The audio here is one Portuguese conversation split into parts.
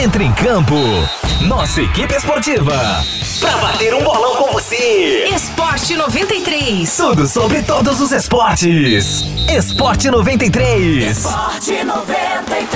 Entre em campo. Nossa equipe esportiva. Pra bater um bolão com você. Esporte 93. Tudo sobre todos os esportes. Esporte 93. Esporte 93.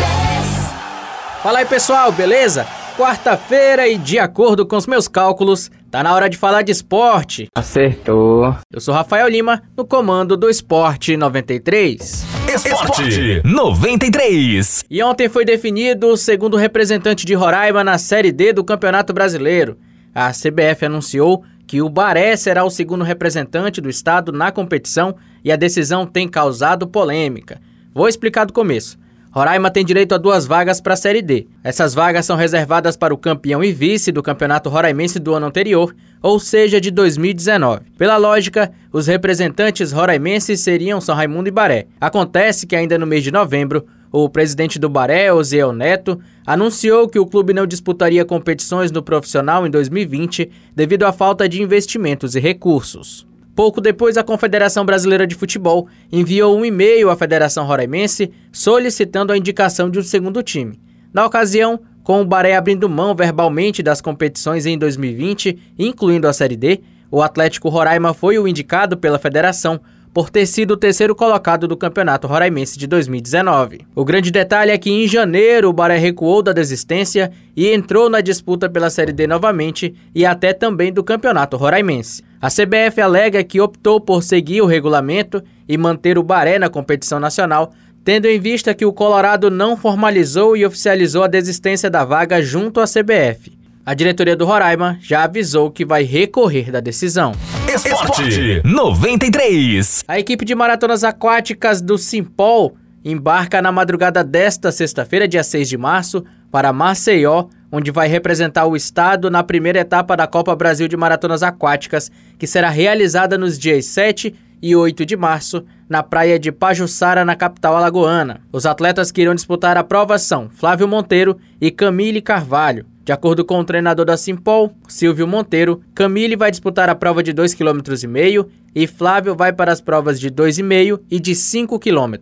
Fala aí pessoal, beleza? Quarta-feira e de acordo com os meus cálculos, tá na hora de falar de esporte. Acertou. Eu sou Rafael Lima, no comando do Esporte 93. Esporte 93. E ontem foi definido o segundo representante de Roraima na Série D do Campeonato Brasileiro. A CBF anunciou que o Baré será o segundo representante do estado na competição e a decisão tem causado polêmica. Vou explicar do começo. Roraima tem direito a duas vagas para a Série D. Essas vagas são reservadas para o campeão e vice do Campeonato Roraimense do ano anterior, ou seja, de 2019. Pela lógica, os representantes roraimenses seriam São Raimundo e Baré. Acontece que ainda no mês de novembro, o presidente do Baré, Osiel Neto, anunciou que o clube não disputaria competições no profissional em 2020 devido à falta de investimentos e recursos. Pouco depois, a Confederação Brasileira de Futebol enviou um e-mail à Federação Roraimense solicitando a indicação de um segundo time. Na ocasião, com o Baré abrindo mão verbalmente das competições em 2020, incluindo a Série D, o Atlético Roraima foi o indicado pela federação por ter sido o terceiro colocado do Campeonato Roraimense de 2019. O grande detalhe é que em janeiro o Baré recuou da desistência e entrou na disputa pela Série D novamente e até também do Campeonato Roraimense. A CBF alega que optou por seguir o regulamento e manter o Baré na competição nacional, tendo em vista que o Colorado não formalizou e oficializou a desistência da vaga junto à CBF. A diretoria do Roraima já avisou que vai recorrer da decisão. Esporte 93. A equipe de maratonas aquáticas do Simpol embarca na madrugada desta sexta-feira, dia 6 de março, para Maceió, onde vai representar o estado na primeira etapa da Copa Brasil de Maratonas Aquáticas, que será realizada nos dias 7 e 8 de março, na praia de Pajuçara, na capital alagoana. Os atletas que irão disputar a prova são Flávio Monteiro e Camille Carvalho. De acordo com o treinador da Simpol, Silvio Monteiro, Camille vai disputar a prova de 2,5 km e Flávio vai para as provas de 2,5 e de 5 km.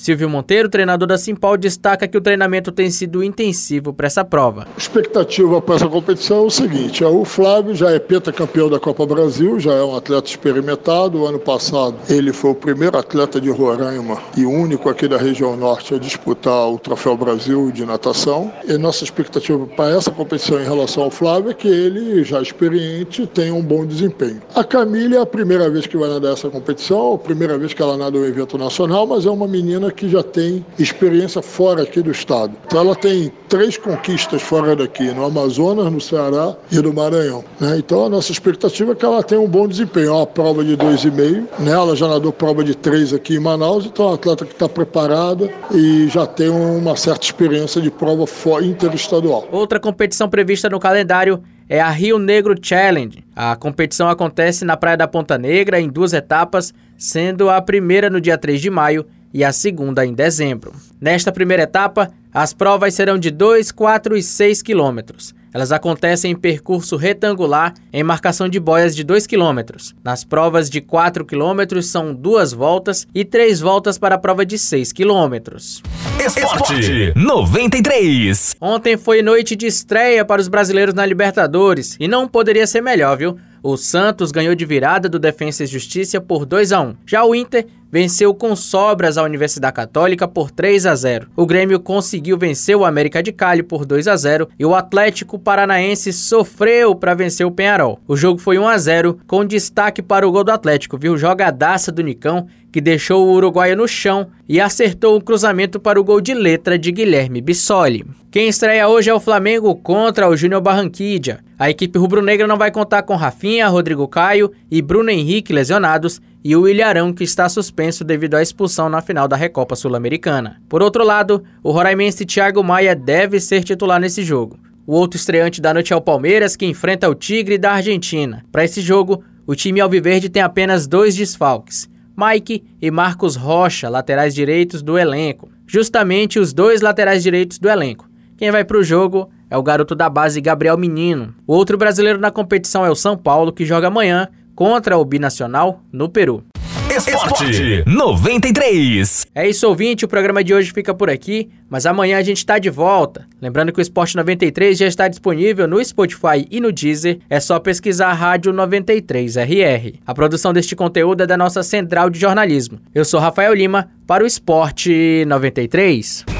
Silvio Monteiro, treinador da Simpol, destaca que o treinamento tem sido intensivo para essa prova. A expectativa para essa competição é o seguinte: é o Flávio já é pentacampeão da Copa Brasil, já é um atleta experimentado. O ano passado ele foi o primeiro atleta de Roraima e único aqui da região norte a disputar o Troféu Brasil de natação. E nossa expectativa para essa competição em relação ao Flávio é que ele, já experiente, tenha um bom desempenho. A Camila é a primeira vez que vai nadar essa competição, a primeira vez que ela nada um evento nacional, mas é uma menina que já tem experiência fora aqui do estado. Então ela tem três conquistas fora daqui, no Amazonas, no Ceará e no Maranhão. Né? Então a nossa expectativa é que ela tenha um bom desempenho. É uma prova de 2,5, né? ela já nadou prova de 3 aqui em Manaus, então é uma atleta que está preparada e já tem uma certa experiência de prova interestadual. Outra competição prevista no calendário é a Rio Negro Challenge. A competição acontece na Praia da Ponta Negra em duas etapas, sendo a primeira no dia 3 de maio e a segunda em dezembro. Nesta primeira etapa, as provas serão de 2, 4 e 6 quilômetros. Elas acontecem em percurso retangular em marcação de boias de 2 km. Nas provas de 4 km são duas voltas e três voltas para a prova de 6 km. Esporte 93. Ontem foi noite de estreia para os brasileiros na Libertadores e não poderia ser melhor, viu? O Santos ganhou de virada do Defensa e Justiça por 2 a 1. Já o Inter venceu com sobras a Universidade Católica por 3 a 0. O Grêmio conseguiu vencer o América de Cali por 2 a 0 e o Atlético Paranaense sofreu para vencer o Penharol. O jogo foi 1 a 0 com destaque para o gol do Atlético, viu? Jogadaça do Nicão que deixou o uruguaio no chão e acertou um cruzamento para o gol de letra de Guilherme Bissoli. Quem estreia hoje é o Flamengo contra o Júnior Barranquilla. A equipe rubro-negra não vai contar com Rafinha, Rodrigo Caio e Bruno Henrique lesionados e o Ilharão que está suspenso devido à expulsão na final da Recopa Sul-Americana. Por outro lado, o roraimense Thiago Maia deve ser titular nesse jogo. O outro estreante da noite é o Palmeiras, que enfrenta o Tigre da Argentina. Para esse jogo, o time alviverde tem apenas dois desfalques. Mike e Marcos Rocha, laterais direitos do elenco. Justamente os dois laterais direitos do elenco. Quem vai para o jogo é o garoto da base Gabriel Menino. O outro brasileiro na competição é o São Paulo, que joga amanhã contra o Binacional no Peru. Esporte 93. É isso, ouvinte. O programa de hoje fica por aqui, mas amanhã a gente está de volta. Lembrando que o Esporte 93 já está disponível no Spotify e no Deezer. É só pesquisar Rádio 93RR. A produção deste conteúdo é da nossa central de jornalismo. Eu sou Rafael Lima para o Esporte 93.